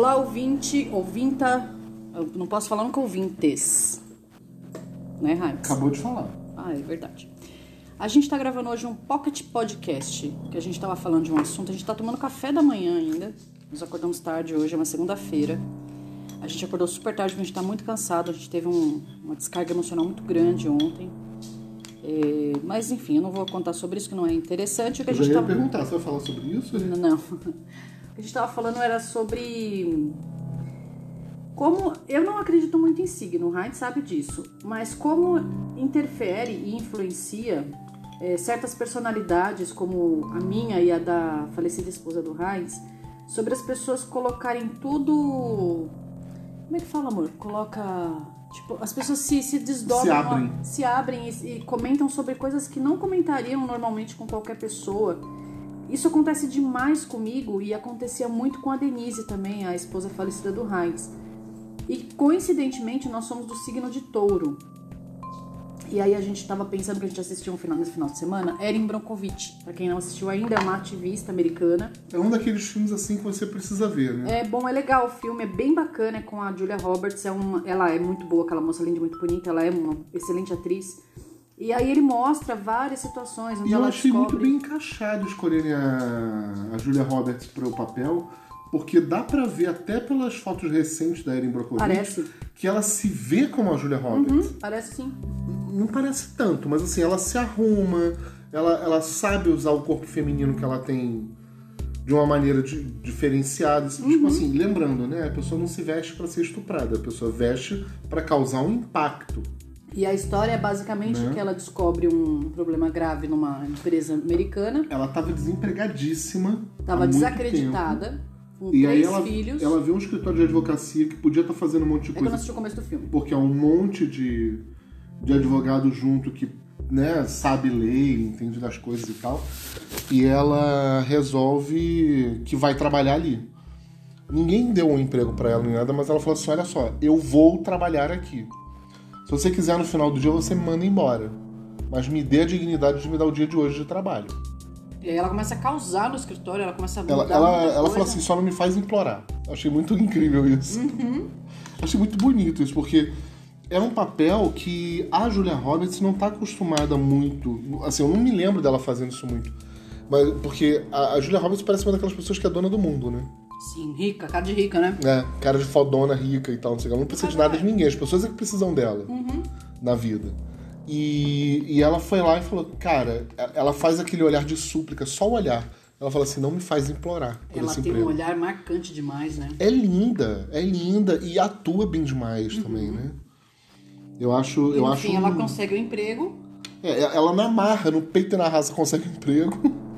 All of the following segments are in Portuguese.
Olá, ouvinte, ouvinta. Eu não posso falar nunca ouvintes. Né, Raims? Acabou de falar. Ah, é verdade. A gente tá gravando hoje um Pocket Podcast, que a gente tava falando de um assunto. A gente tá tomando café da manhã ainda. Nos acordamos tarde hoje, é uma segunda-feira. A gente acordou super tarde porque a gente tá muito cansado. A gente teve um- uma descarga emocional muito grande ontem. É, mas enfim, eu não vou contar sobre isso, que não é interessante. O que a Eu já gente ia tava... perguntar, você vai falar sobre isso? Não, não. Que a gente estava falando era sobre como eu não acredito muito em signo, o Heinz sabe disso, mas como interfere e influencia eh, certas personalidades, como a minha e a da falecida esposa do Heinz, sobre as pessoas colocarem tudo. Como é que fala, amor? Coloca. Tipo, as pessoas se, se desdobram, Se abrem. se abrem e, e comentam sobre coisas que não comentariam normalmente com qualquer pessoa. Isso acontece demais comigo e acontecia muito com a Denise também, a esposa falecida do Heinz. E coincidentemente nós somos do signo de touro. E aí a gente tava pensando que a gente assistiu um final, nesse final de semana, Erin Brockovich. Pra quem não assistiu ainda, é uma ativista americana. É um daqueles filmes assim que você precisa ver, né? É bom, é legal o filme, é bem bacana, é com a Julia Roberts, é uma, ela é muito boa, aquela moça linda, muito bonita, ela é uma excelente atriz. E aí ele mostra várias situações onde E eu ela achei descobre... muito bem encaixado escolherem a, a Julia Roberts para o papel, porque dá pra ver até pelas fotos recentes da Erin Brockovich Parece. que ela se vê como a Julia Roberts. Hum, parece sim. Não parece tanto, mas assim, ela se arruma, ela, ela sabe usar o corpo feminino que ela tem de uma maneira di- diferenciada. Assim, Tipo assim, lembrando, né? A pessoa não se veste pra ser estuprada, a pessoa veste pra causar um impacto. E a história é basicamente Né? que ela descobre um problema grave numa empresa americana, Ela tava desempregadíssima. estava desacreditada, com. E aí três ela, filhos. ela vê um escritório de advocacia que podia estar fazendo um monte de É que eu não coisa. assisti o começo do filme. Porque é um monte de, de advogado junto que né, sabe lei, entende das coisas e tal. E ela resolve que vai trabalhar ali. Ninguém deu um emprego pra ela nem nada, mas ela falou assim: olha só, eu vou trabalhar aqui. Se você quiser no final do dia, você me manda embora. Mas me dê a dignidade de me dar o dia de hoje de trabalho. E aí ela começa a causar no escritório, ela começa a mudar Ela, ela, ela coisa. falou assim: só não me faz implorar. Achei muito incrível isso. Achei muito bonito isso, porque é um papel que a Julia Roberts não tá acostumada muito. Assim, eu não me lembro dela fazendo isso muito. Mas, porque a, a Julia Roberts parece uma daquelas pessoas que é dona do mundo, né? Sim, rica, cara de rica, né? É, cara de fodona, rica e tal, não sei o que. Ela não precisa de nada de ninguém, as pessoas é que precisam dela Uhum. na vida. E, e ela foi lá e falou, cara, ela faz aquele olhar de súplica, só o olhar. Ela fala assim, não me faz implorar por Ela esse tem emprego. um olhar marcante demais, né? É linda, é linda e atua bem demais também, né? Eu acho, eu Enfim, acho. ela consegue o emprego. É, ela na marra, no peito e na raça consegue um emprego.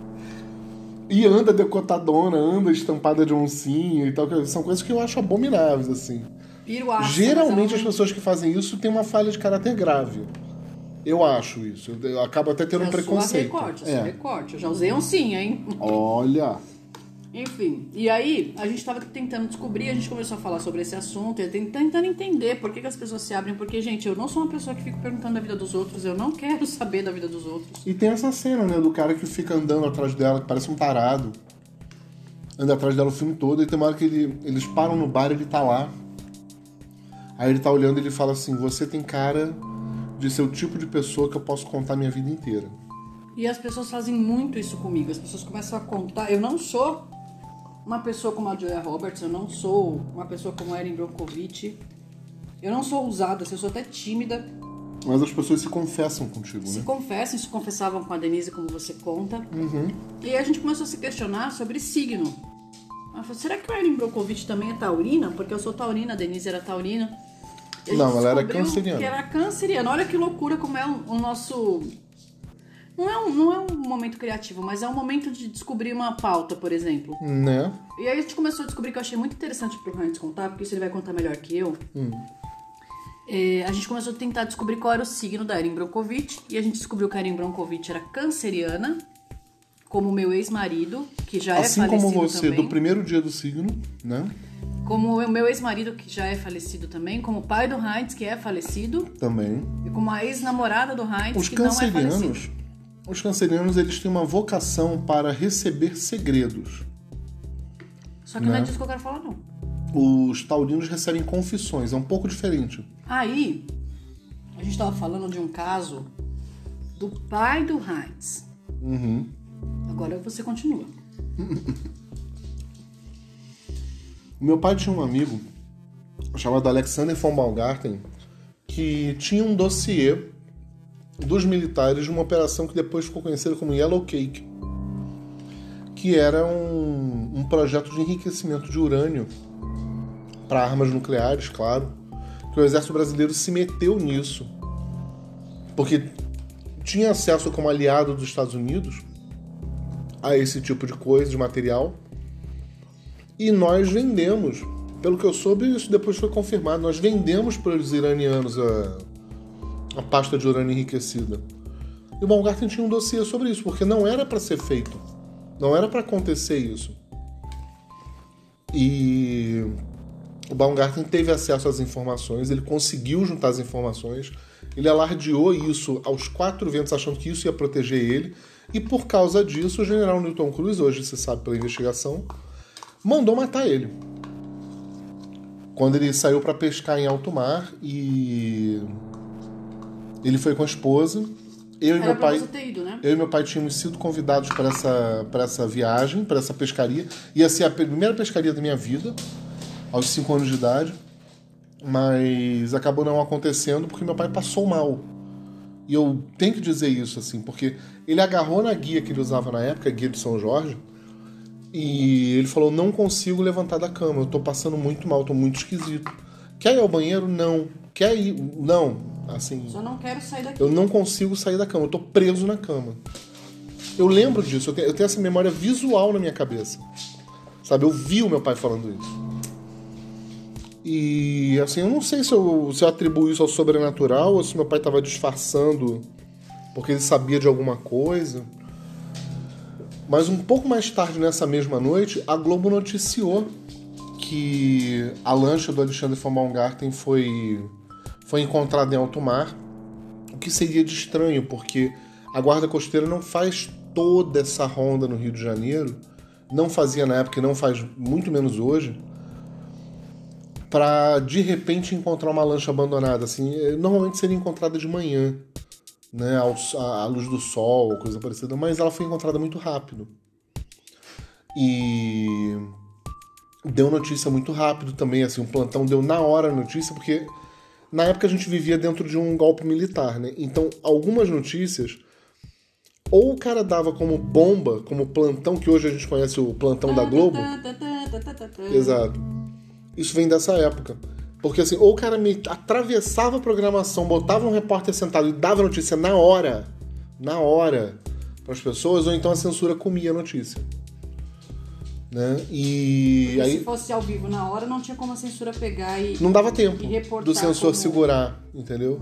E anda decotadona, anda estampada de oncinha e tal. que São coisas que eu acho abomináveis, assim. Piruaça. Geralmente as pessoas que fazem isso têm uma falha de caráter grave. Eu acho isso. Eu, eu acabo até tendo não... um Eu sou a preconceito. recorte, eu sou a É. recorte. Eu já usei oncinha, hein? Olha. Enfim, e aí a gente tava tentando descobrir, a gente começou a falar sobre esse assunto e ten- tentando entender por que, que as pessoas se abrem. Porque, gente, eu não sou uma pessoa que fica perguntando da vida dos outros, eu não quero saber da vida dos outros. E tem essa cena, né, do cara que fica andando atrás dela, que parece um tarado. Anda atrás dela o filme todo, e tem uma hora que ele- eles param no bar e ele tá lá. Aí ele tá olhando e ele fala assim: Você tem cara de ser o tipo de pessoa que eu posso contar minha vida inteira. E as pessoas fazem muito isso comigo. As pessoas começam a contar. Eu não sou uma pessoa como a Julia Roberts, eu não sou uma pessoa como a Erin Brockovich. Eu não sou ousada, eu sou até tímida. Mas as pessoas se confessam contigo, Se né? confessam, se confessavam com a Denise, como você conta. Uhum. E aí a gente começou a se questionar sobre signo. Falou, será que o Erin Brockovich também é taurina? Porque eu sou taurina, a Denise era taurina. Não, ela era canceriana. Que era canceriana. Olha que loucura como é o nosso... Não é, um, não é um momento criativo, mas é um momento de descobrir uma pauta, por exemplo. Né? E aí a gente começou a descobrir que eu achei muito interessante pro Hans contar, porque isso ele vai contar melhor que eu. É, a gente começou a tentar descobrir qual era o signo da Erin Brockovich. E a gente descobriu que a Erin Brockovich era canceriana, como meu ex-marido, que já Assim é falecido como você, também. do primeiro dia do signo, né? Como o meu ex-marido, que já é falecido também. Como o pai do Heinz, que é falecido. Também. E como a ex-namorada do Heinz, Os que não é falecido. os cancerianos, eles têm uma vocação para receber segredos. Só que não é Né? disso que eu quero falar, não. os taurinos recebem confissões, é um pouco diferente. Aí, a gente tava falando de um caso do pai do Heinz. Uhum. Agora você continua. O meu pai tinha um amigo chamado Alexander von Baumgarten que tinha um dossiê dos militares uma operação que depois ficou conhecida como Yellow Cake, que era um, um projeto de enriquecimento de urânio para armas nucleares, claro, que o exército brasileiro se meteu nisso, porque tinha acesso como aliado dos Estados Unidos a esse tipo de coisa, de material, e nós vendemos. Pelo que eu soube, isso depois foi confirmado. Nós vendemos para os iranianos a, a pasta de urânio enriquecida. E o Baumgarten tinha um dossiê sobre isso, porque não era para ser feito. Não era para acontecer isso. E o Baumgarten teve acesso às informações, ele conseguiu juntar as informações, ele alardeou isso aos quatro ventos, achando que isso ia proteger ele, e por causa disso, o general Newton Cruz, hoje se sabe pela investigação, mandou matar ele. Quando ele saiu para pescar em alto mar e ele foi com a esposa. Eu e Era meu pra pai, ido, né? eu e meu pai tínhamos sido convidados para essa para essa viagem, para essa pescaria. Ia ser a primeira pescaria da minha vida, aos 5 anos de idade, mas acabou não acontecendo porque meu pai passou mal. E eu tenho que dizer isso assim, porque ele agarrou na guia que ele usava na época, a guia de São Jorge, e ele falou: Não consigo levantar da cama, eu tô passando muito mal, tô muito esquisito. Quer ir ao banheiro? Não. Quer ir? Não. Assim, Só não quero sair daqui. eu não consigo sair da cama, eu tô preso na cama. Eu lembro disso, eu tenho, eu tenho essa memória visual na minha cabeça. Sabe, eu vi o meu pai falando isso. E assim, eu não sei se eu, se eu atribuo isso ao sobrenatural ou se meu pai estava disfarçando porque ele sabia de alguma coisa. Mas um pouco mais tarde nessa mesma noite, a Globo noticiou que a lancha do Alexandre von Baumgarten foi, foi encontrada em alto mar, o que seria de estranho, porque a Guarda Costeira não faz toda essa ronda no Rio de Janeiro, não fazia na época e não faz muito menos hoje, para de repente encontrar uma lancha abandonada. Assim, eh, normalmente seria encontrada de manhã, né, à luz do sol, coisa parecida, mas ela foi encontrada muito rápido. E deu notícia muito rápido também, assim, o plantão deu na hora a notícia, porque na época a gente vivia dentro de um golpe militar, né? Então, algumas notícias ou o cara dava como bomba, como plantão, que hoje a gente conhece o plantão da Globo. Exato. Isso vem dessa época. Porque assim, ou o cara me atravessava a programação, botava um repórter sentado e dava notícia na hora, na hora, para as pessoas, ou então a censura comia a notícia. Né? E Porque aí se fosse ao vivo na hora, não tinha como a censura pegar e. não dava tempo do censor como- segurar, entendeu?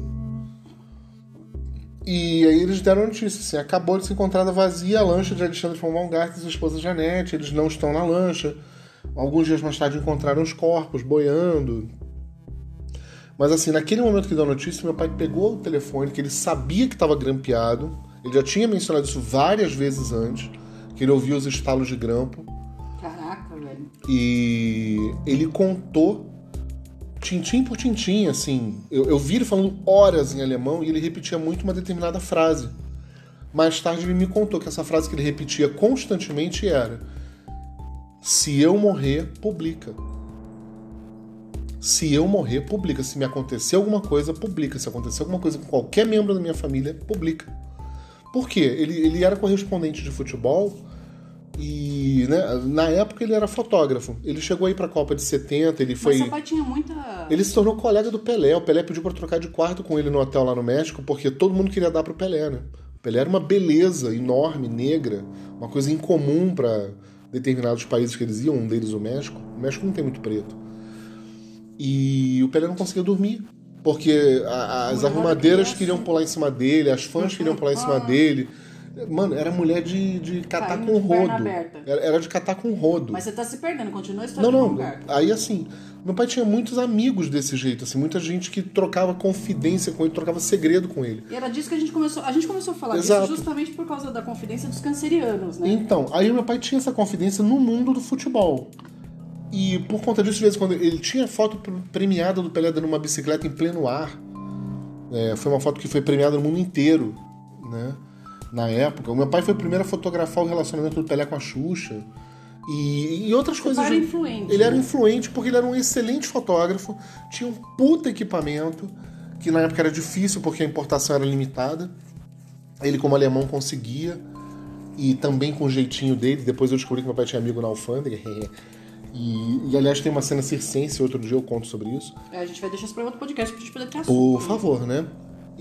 E aí eles deram a notícia, assim, acabou de ser encontrada vazia a lancha de Alexandre von Baumgarten e sua esposa Janete, eles não estão na lancha. Alguns dias mais tarde encontraram os corpos boiando. Mas assim, naquele momento que deu a notícia, meu pai pegou o telefone, que ele sabia que estava grampeado, ele já tinha mencionado isso várias vezes antes, que ele ouvia os estalos de grampo. E ele contou tintim por tintim, assim. Eu, eu vi ele falando horas em alemão e ele repetia muito uma determinada frase. Mais tarde ele me contou que essa frase que ele repetia constantemente era: Se eu morrer, publica. Se eu morrer, publica. Se me acontecer alguma coisa, publica. Se acontecer alguma coisa com qualquer membro da minha família, publica. Por quê? Ele, ele era correspondente de futebol e né, na época ele era fotógrafo. Ele chegou aí pra Copa de 70, ele foi. Mas seu pai tinha muita. Ele se tornou colega do Pelé. O Pelé pediu pra trocar de quarto com ele no hotel lá no México, porque todo mundo queria dar pro Pelé, né? O Pelé era uma beleza enorme, negra, uma coisa incomum para determinados países que eles iam, um deles o México. O México não tem muito preto. E o Pelé não conseguia dormir, porque a- as arrumadeiras queriam pular em cima dele, as fãs queriam pular em cima dele. Mano, era mulher de, de catar Caindo com de perna rodo. Era, era de catar com rodo. Mas você tá se perdendo, continua a Não, não. Aí assim, meu pai tinha muitos amigos desse jeito, assim, muita gente que trocava confidência com ele, trocava segredo com ele. E era disso que a gente começou. A gente começou a falar Exato. disso justamente por causa da confidência dos cancerianos, né? Então, aí meu pai tinha essa confidência no mundo do futebol. E por conta disso, de vez em quando, ele tinha foto premiada do Pelé dando uma bicicleta em pleno ar. É, foi uma foto que foi premiada no mundo inteiro, né? Na época. O meu pai foi o primeiro a fotografar o relacionamento do Pelé com a Xuxa. E, e outras coisas. pai era influente, Ele era né? influente porque ele era um excelente fotógrafo, tinha um puta equipamento, que na época era difícil porque a importação era limitada. Ele, como alemão, conseguia. E também com o jeitinho dele. Depois eu descobri que meu pai tinha amigo na alfândega. E, e, aliás, tem uma cena circense, outro dia eu conto sobre isso. É, a gente vai deixar isso pra outro podcast pra gente poder ter assunto. Por né? favor, né?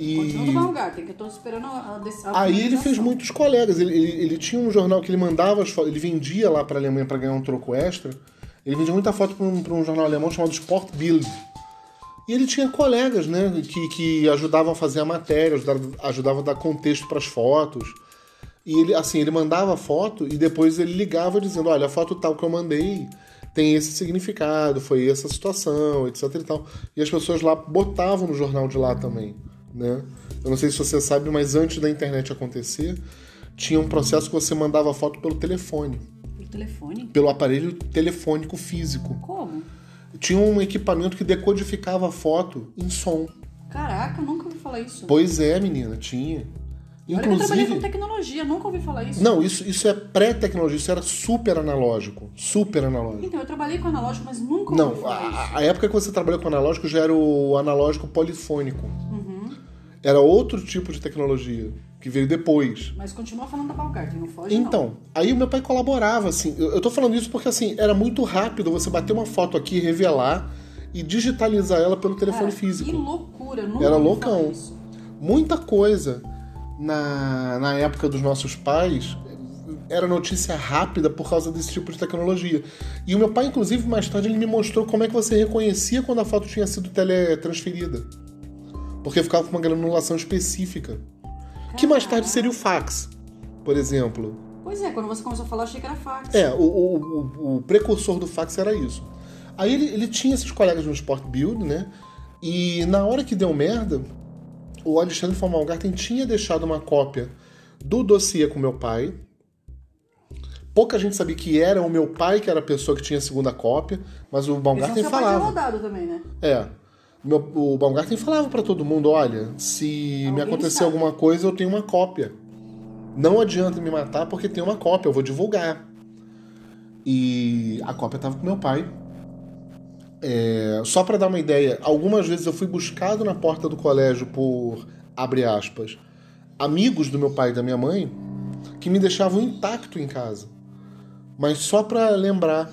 E... Continua no Baumgarten, que eu tô esperando a, a, dec- a Aí ele fez muitos colegas. Ele, ele, ele tinha um jornal que ele mandava as fotos, ele vendia lá para a Alemanha para ganhar um troco extra. Ele vendia muita foto para um, um jornal alemão chamado Sport Bild. E ele tinha colegas, né, que, que ajudavam a fazer a matéria, ajudavam, ajudavam a dar contexto para as fotos. E ele, assim, ele mandava a foto e depois ele ligava dizendo: Olha, a foto tal que eu mandei tem esse significado, foi essa situação, etc e tal. E as pessoas lá botavam no jornal de lá também, né? Eu não sei se você sabe, mas antes da internet acontecer, tinha um processo que você mandava a foto pelo telefone, Por telefone? pelo aparelho telefônico físico. Como? Tinha um equipamento que decodificava a foto em som. Caraca, eu nunca ouvi falar isso. Pois é, menina, tinha. Olha que eu trabalhei com Inclusive. tecnologia, nunca ouvi falar isso. Não, isso, isso é pré-tecnologia, isso era super analógico. Super analógico. Então, eu trabalhei com analógico, mas nunca ouvi Não, falar isso. a, a época que você trabalhou com analógico já era o analógico polifônico. Era outro tipo de tecnologia, que veio depois. Mas continua falando da Baumgarten, não foge não. Então, aí o meu pai colaborava, assim. Eu, eu tô falando isso porque, assim, era muito rápido você bater uma foto aqui, revelar e digitalizar ela pelo telefone Cara, físico. Que loucura, nunca Era loucão. Muita coisa na, na época dos nossos pais era notícia rápida por causa desse tipo de tecnologia. E o meu pai, inclusive, mais tarde, ele me mostrou como é que você reconhecia quando a foto tinha sido teletransferida. Porque ficava com uma granulação específica. Que mais tarde seria o fax, por exemplo. Pois é, quando você começou a falar, eu achei que era fax. É, o, o, o- o precursor do fax era isso. Aí ele, ele tinha esses colegas no Sport Build, né? E na hora que deu merda, o Alexandre von Baumgarten tinha deixado uma cópia do dossiê com meu pai. Pouca gente sabia que era o meu pai que era a pessoa que tinha a segunda cópia, mas o é Baumgarten seu pai tinha falava. rodado também, né? É. Meu- o Baumgarten falava pra todo mundo: olha, se me Alguém acontecer sabe. alguma coisa, eu tenho uma cópia. Não adianta me matar porque tem uma cópia, eu vou divulgar. E a cópia tava com meu pai. É, só pra dar uma ideia, algumas vezes eu fui buscado na porta do colégio por, abre aspas, amigos do meu pai e da minha mãe que me deixavam intacto em casa. Mas só pra lembrar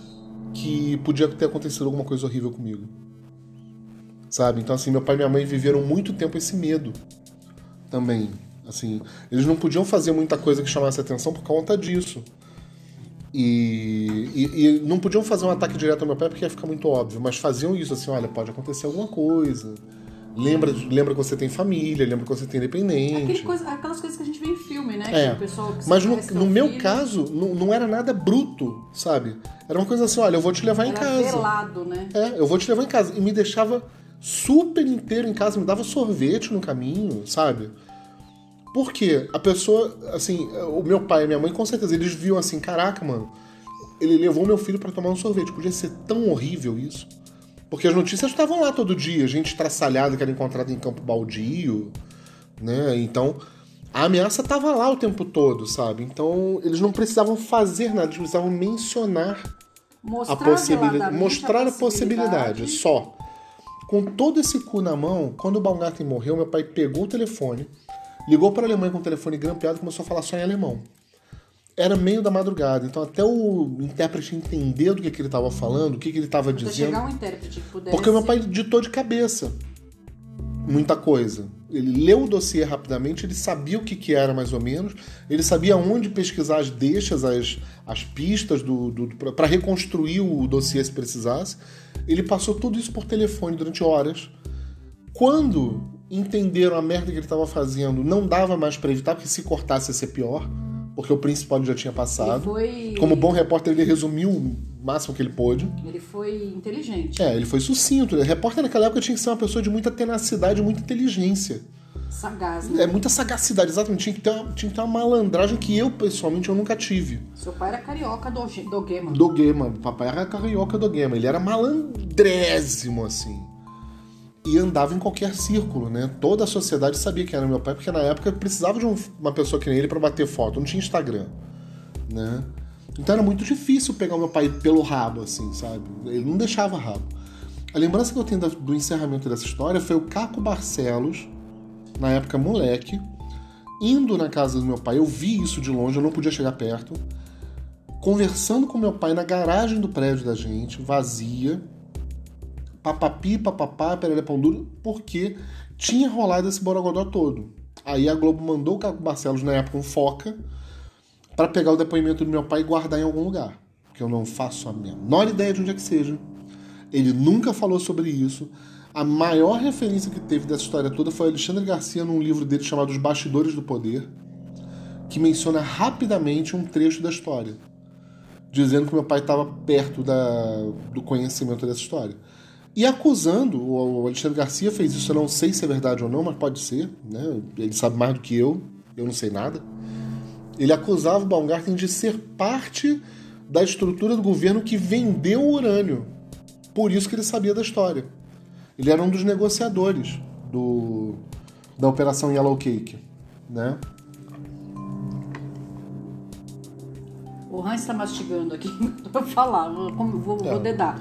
que podia ter acontecido alguma coisa horrível comigo. Sabe? Então, assim, meu pai e minha mãe viveram muito tempo esse medo também. Assim, eles não podiam fazer muita coisa que chamasse atenção por conta disso. E, e- e não podiam fazer um ataque direto ao meu pai porque ia ficar muito óbvio, mas faziam isso assim: olha, pode acontecer alguma coisa. Lembra, lembra que você tem família, lembra que você tem independente. Coisa- aquelas coisas que a gente vê em filme, né? É. Que o pessoal que Mas no, no meu filho, caso, não, não era nada bruto, sabe? Era uma coisa assim: olha, eu vou te levar em era casa. velado, né? É, eu vou te levar em casa. E me deixava super inteiro em casa, me dava sorvete no caminho, sabe? Porque a pessoa, assim, o meu pai e minha mãe, com certeza, eles viam assim: caraca, mano, ele levou meu filho pra tomar um sorvete. Podia ser tão horrível isso. Porque as notícias estavam lá todo dia, gente estraçalhada que era encontrada em campo baldio, né? Então, a ameaça tava lá o tempo todo, sabe? Então, eles não precisavam fazer nada, eles precisavam mencionar Mostrar a possibilidade, mostrar a possibilidade, só. Com todo esse cu na mão, quando o Baumgarten morreu, meu pai pegou o telefone, ligou para a Alemanha com o telefone grampeado e começou a falar só em alemão. Era meio da madrugada, então até o intérprete entender do que, que ele estava falando, o que, que ele estava dizendo. um intérprete que pudesse... Porque o meu pai ditou de cabeça muita coisa. Ele leu o dossiê rapidamente, ele sabia o que, que era mais ou menos, ele sabia onde pesquisar as deixas, as, as pistas do, do, para reconstruir o dossiê se precisasse. Ele passou tudo isso por telefone durante horas. Quando entenderam a merda que ele estava fazendo, não dava mais para evitar, porque se cortasse ia ser pior, porque o principal já tinha passado. foi... Como bom repórter, ele resumiu máximo que ele pôde. Ele foi inteligente. É, ele foi sucinto. O repórter naquela época tinha que ser uma pessoa de muita tenacidade muita inteligência. Sagaz, né? É muita sagacidade, exatamente. Tinha que, ter uma, tinha que ter uma malandragem que eu, pessoalmente, eu nunca tive. Seu pai era carioca do, do Gema. Do Gema. O papai era carioca do Gema. Ele era malandrésimo, assim. E andava em qualquer círculo, né? Toda a sociedade sabia que era meu pai, porque na época precisava de um- uma pessoa que nem ele pra bater foto. Não tinha Instagram, né? Então era muito difícil pegar meu pai pelo rabo, assim, sabe? Ele não deixava rabo. A lembrança que eu tenho do encerramento dessa história foi o Caco Barcelos, na época moleque, indo na casa do meu pai. Eu vi isso de longe, eu não podia chegar perto. Conversando com meu pai na garagem do prédio da gente, vazia. Papapi, papapá, perere pão duro, porque tinha rolado esse borogodó todo. Aí a Globo mandou o Caco Barcelos, na época, um foca, para pegar o depoimento do meu pai e guardar em algum lugar. Que eu não faço a menor ideia de onde é que seja. Ele nunca falou sobre isso. A maior referência que teve dessa história toda foi Alexandre Garcia num livro dele chamado Os Bastidores do Poder, que menciona rapidamente um trecho da história, dizendo que meu pai estava perto da, do conhecimento dessa história. E acusando, o Alexandre Garcia fez isso, eu não sei se é verdade ou não, mas pode ser, né? ele sabe mais do que eu, eu não sei nada. Ele acusava o Baumgarten de ser parte da estrutura do governo que vendeu o urânio. Por isso que ele sabia da história. Ele era um dos negociadores do, da Operação Yellow Cake, né? O Hans tá mastigando aqui pra falar, vou, vou, vou dedar.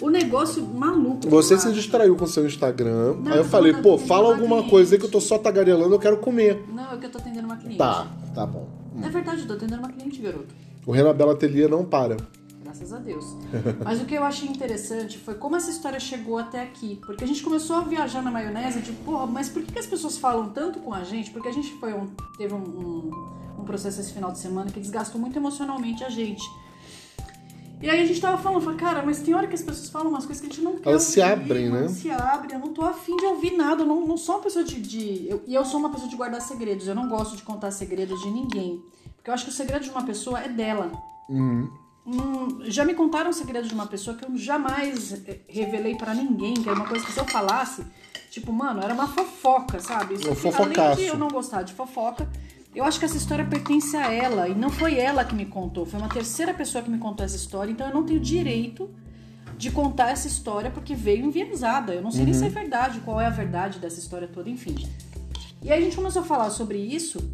O negócio maluco. Você se distraiu com seu Instagram. Não, aí eu falei, pô, fala uma alguma cliente. coisa aí que eu tô só tagarelando, eu quero comer. Não, é que eu tô atendendo uma cliente. Tá, tá bom. É verdade, eu tô atendendo uma cliente, garoto. O Renan Bela Atelier não para. Graças a Deus. Mas o que eu achei interessante foi como essa história chegou até aqui. Porque a gente começou a viajar na maionese de, porra, mas por que, que as pessoas falam tanto com a gente? Porque a gente foi um- teve um, um- um processo esse final de semana que desgastou muito emocionalmente a gente. E aí a gente tava falando, falei, cara, mas tem hora que as pessoas falam umas coisas que a gente não quer Elas se abrem, né? elas se abrem, eu não tô afim de ouvir nada, eu não, não sou uma pessoa de... de- eu- e eu sou uma pessoa de guardar segredos, eu não gosto de contar segredos de ninguém. Porque eu acho que o segredo de uma pessoa é dela. Hum, já me contaram segredos de uma pessoa que eu jamais eh, revelei pra ninguém, que era uma coisa que se eu falasse, tipo, mano, era uma fofoca, sabe? Isso que, além de eu não gostar de fofoca, eu acho que essa história pertence a ela e não foi ela que me contou, foi uma terceira pessoa que me contou essa história, então eu não tenho direito de contar essa história porque veio enviesada. Eu não sei nem se é verdade, qual é a verdade dessa história toda, enfim. E aí a gente começou a falar sobre isso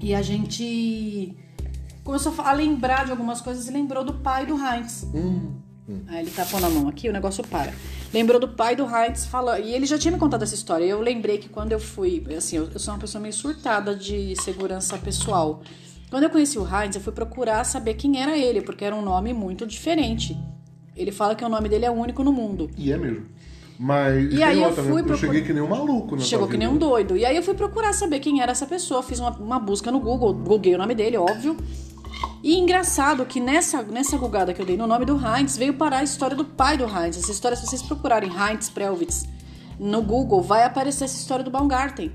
e a gente começou a lembrar de algumas coisas e lembrou do pai do Heinz. Aí ele tá pondo a mão aqui, o negócio para. Lembrou do pai do Heinz falando. E ele já tinha me contado essa história. Eu lembrei que quando eu fui. Assim, eu, eu sou uma pessoa meio surtada de segurança pessoal. Quando eu conheci o Heinz, eu fui procurar saber quem era ele, porque era um nome muito diferente. Ele fala que o nome dele é único no mundo. E é mesmo. Mas. E aí eu outra, né? fui eu procur- cheguei que nem um maluco, né? Chegou que nem um doido. E aí eu fui procurar saber quem era essa pessoa. Fiz uma, uma busca no Google, googlei o nome dele, óbvio. E engraçado que nessa, nessa gulgada que eu dei no nome do Heinz, veio parar a história do pai do Heinz. Essa história, se vocês procurarem Heinz Prelwitz no Google, vai aparecer essa história do Baumgarten.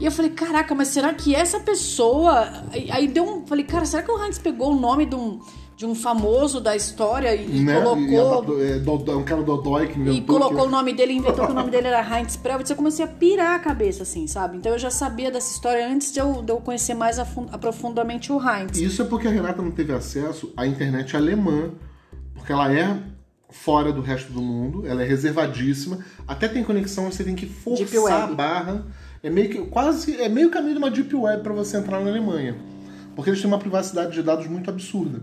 E eu falei, caraca, mas será que essa pessoa. Aí deu um. Falei, cara, será que o Heinz pegou o nome de um, de um famoso da história e, Né? colocou. E a- é, Dodói- um cara dodói que inventou. E colocou que- o nome dele, inventou que o nome dele era Heinz Prelwitz. Eu comecei a pirar a cabeça, assim, sabe? Então eu já sabia dessa história antes de eu, de eu conhecer mais aprofundamente o Heinz. Isso é porque a Renata não teve acesso à internet alemã, porque ela é fora do resto do mundo, ela é reservadíssima, até tem conexão, você tem que forçar a barra. É meio que quase é meio caminho de uma deep web para você entrar na Alemanha, porque eles têm uma privacidade de dados muito absurda.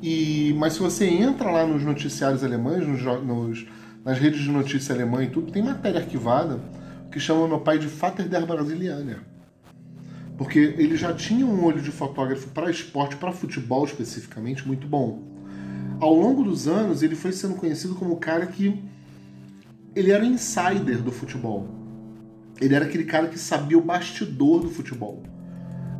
E mas se você entra lá nos noticiários alemães, nos, nos- nas redes de notícia alemã e tudo, tem matéria arquivada que chama meu pai de Vater der Brasilianer. Porque ele já tinha um olho de fotógrafo para esporte, para futebol especificamente, muito bom. Ao longo dos anos, ele foi sendo conhecido como o cara que. Ele era insider do futebol. Ele era aquele cara que sabia o bastidor do futebol.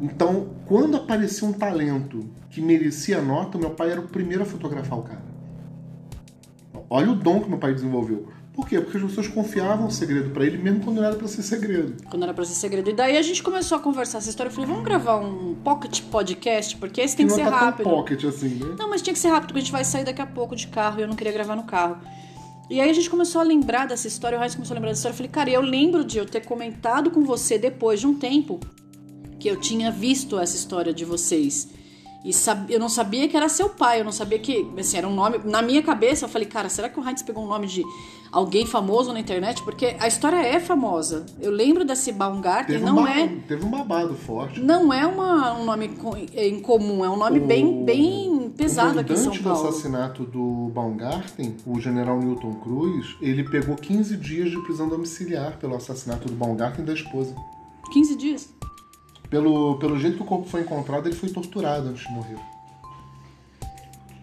Então, quando aparecia um talento que merecia nota, meu pai era o primeiro a fotografar o cara. Olha o dom que meu pai desenvolveu. Por quê? Porque as pessoas confiavam o segredo para ele, mesmo quando não era para ser segredo. Quando era pra ser segredo. E daí a gente começou a conversar essa história. Eu falei, vamos gravar um pocket podcast, porque esse tem que não ser tá rápido. tão pocket assim, né? Não, mas tinha que ser rápido, porque a gente vai sair daqui a pouco de carro e eu não queria gravar no carro. E aí a gente começou a lembrar dessa história, o Heinz começou a lembrar dessa história. Eu falei, cara, eu lembro de eu ter comentado com você depois de um tempo que eu tinha visto essa história de vocês. E eu não sabia que era seu pai, eu não sabia que. Assim, era um nome. Na minha cabeça, eu falei, cara, será que o Heinz pegou um nome de alguém famoso na internet? Porque a história é famosa. Eu lembro desse Baumgarten, Teve não um ba- é. Teve um babado forte. Não é uma, um nome co- é incomum, é um nome O- bem, bem pesado o aqui em São do Paulo. assassinato do Baumgarten, o general Newton Cruz, ele pegou 15 dias de prisão domiciliar pelo assassinato do Baumgarten e da esposa. 15 dias. Pelo, pelo jeito que o corpo foi encontrado, ele foi torturado antes de morrer.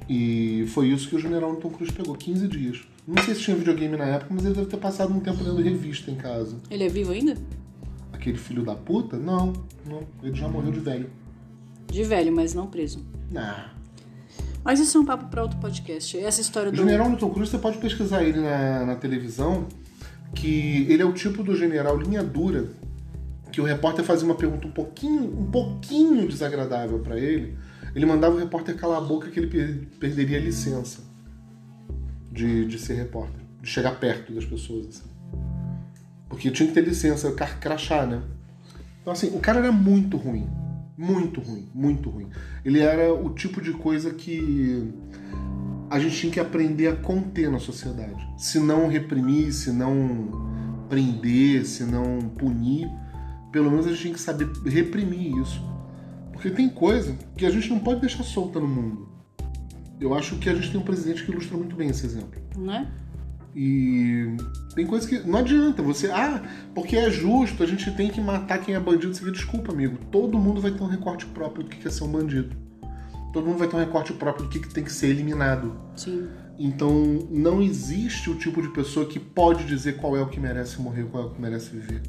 E foi isso que o general Newton Cruz pegou, 15 dias. Não sei se tinha videogame na época, mas ele deve ter passado um tempo lendo revista em casa. Ele é vivo ainda? Aquele filho da puta? Não, não. Ele já morreu de velho. De velho, mas não preso. Nah. Mas isso é um papo para outro podcast. Essa história O do. general Newton Cruz, você pode pesquisar ele na, na televisão, que ele é o tipo do general linha dura, que o repórter fazia uma pergunta um pouquinho, um pouquinho desagradável pra ele, ele mandava o repórter calar a boca que ele per- perderia a licença de, de ser repórter, de chegar perto das pessoas, assim. Porque tinha que ter licença, crachá, né? Então, assim, o cara era muito ruim. Muito ruim, muito ruim. Ele era o tipo de coisa que a gente tinha que aprender a conter na sociedade. Se não reprimir, se não prender, se não punir, pelo menos a gente tinha que saber reprimir isso. Porque tem coisa que a gente não pode deixar solta no mundo. Eu acho que a gente tem um presidente que ilustra muito bem esse exemplo. Né? E tem coisa que não adianta você, ah, porque é justo, a gente tem que matar quem é bandido. Aqui, desculpa, amigo. Todo mundo vai ter um recorte próprio do que é ser um bandido. Todo mundo vai ter um recorte próprio do que tem que ser eliminado. Sim. Então não existe o tipo de pessoa que pode dizer qual é o que merece morrer, qual é o que merece viver.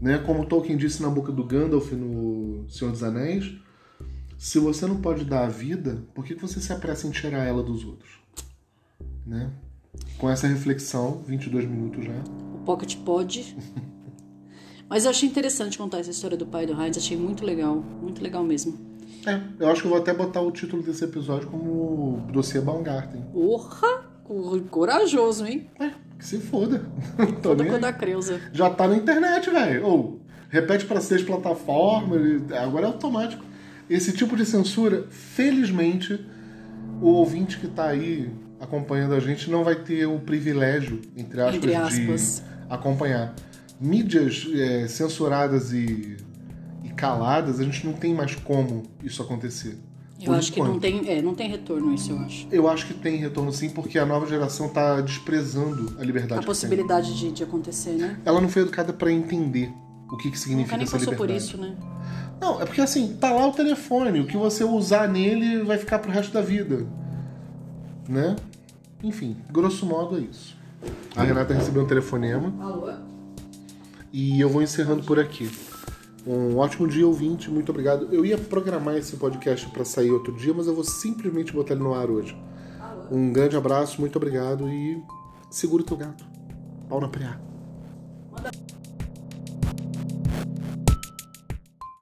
Né? Como Tolkien disse na boca do Gandalf no Senhor dos Anéis, se você não pode dar a vida, por que você se apressa em tirar ela dos outros? Né? Com essa reflexão, 22 minutos já. O Pocket pode. Mas eu achei interessante contar essa história do pai do Heinz. Achei muito legal. Muito legal mesmo. É, eu acho que eu vou até botar o título desse episódio como Dossiê Baumgarten. Porra! Co- Corajoso, hein? É, que se foda. Tô Toda nem coisa aí. da Creuza. Já tá na internet, velho. Ou repete para seis plataformas, agora é automático. Esse tipo de censura, felizmente, o ouvinte que tá aí acompanhando a gente não vai ter o privilégio, entre aspas, Entre aspas. de acompanhar. Mídias é, censuradas e, e caladas, a gente não tem mais como isso acontecer. Eu acho que não tem, é, não tem retorno isso, eu acho. Eu acho que tem retorno sim, porque a nova geração tá desprezando a liberdade. A que tem. possibilidade de, de acontecer, né? Ela não foi educada para entender o que, que Nunca significa nem essa passou liberdade. por isso, né? Não, é porque assim, tá lá o telefone, o que você usar nele vai ficar pro resto da vida. Né? Enfim, grosso modo é isso. A Renata recebeu um telefonema Alô? e eu vou encerrando por aqui. Um ótimo dia, ouvinte, muito obrigado. Eu ia programar esse podcast para sair outro dia, mas eu vou simplesmente botar ele no ar hoje. Um grande abraço, muito obrigado e segura o teu gato. Pau na preá.